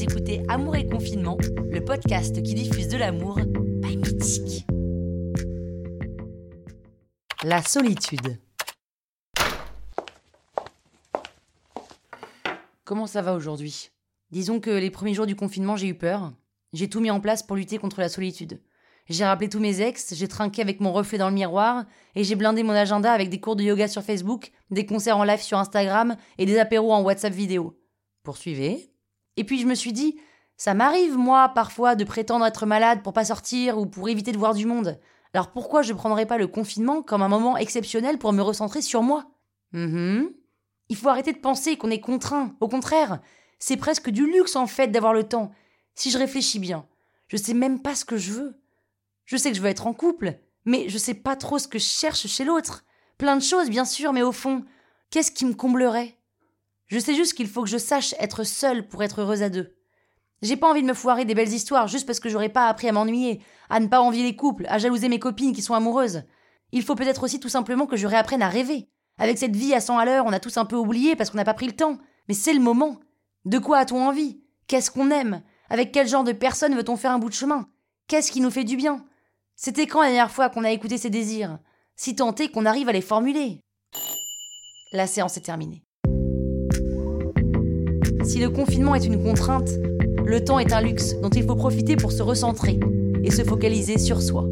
Écoutez Amour et Confinement, le podcast qui diffuse de l'amour Mythique. La solitude. Comment ça va aujourd'hui? Disons que les premiers jours du confinement, j'ai eu peur. J'ai tout mis en place pour lutter contre la solitude. J'ai rappelé tous mes ex, j'ai trinqué avec mon reflet dans le miroir, et j'ai blindé mon agenda avec des cours de yoga sur Facebook, des concerts en live sur Instagram et des apéros en WhatsApp vidéo. Poursuivez. Et puis je me suis dit, ça m'arrive, moi, parfois, de prétendre être malade pour pas sortir ou pour éviter de voir du monde. Alors pourquoi je prendrais pas le confinement comme un moment exceptionnel pour me recentrer sur moi? Mhm. Il faut arrêter de penser qu'on est contraint. Au contraire, c'est presque du luxe en fait d'avoir le temps. Si je réfléchis bien, je sais même pas ce que je veux. Je sais que je veux être en couple, mais je sais pas trop ce que je cherche chez l'autre. Plein de choses, bien sûr, mais au fond, qu'est-ce qui me comblerait? Je sais juste qu'il faut que je sache être seule pour être heureuse à deux. J'ai pas envie de me foirer des belles histoires juste parce que j'aurais pas appris à m'ennuyer, à ne pas envier les couples, à jalouser mes copines qui sont amoureuses. Il faut peut-être aussi tout simplement que je réapprenne à rêver. Avec cette vie à 100 à l'heure, on a tous un peu oublié parce qu'on n'a pas pris le temps. Mais c'est le moment. De quoi a-t-on envie? Qu'est-ce qu'on aime? Avec quel genre de personne veut-on faire un bout de chemin? Qu'est-ce qui nous fait du bien? C'était quand la dernière fois qu'on a écouté ses désirs? Si tant est qu'on arrive à les formuler. La séance est terminée. Si le confinement est une contrainte, le temps est un luxe dont il faut profiter pour se recentrer et se focaliser sur soi.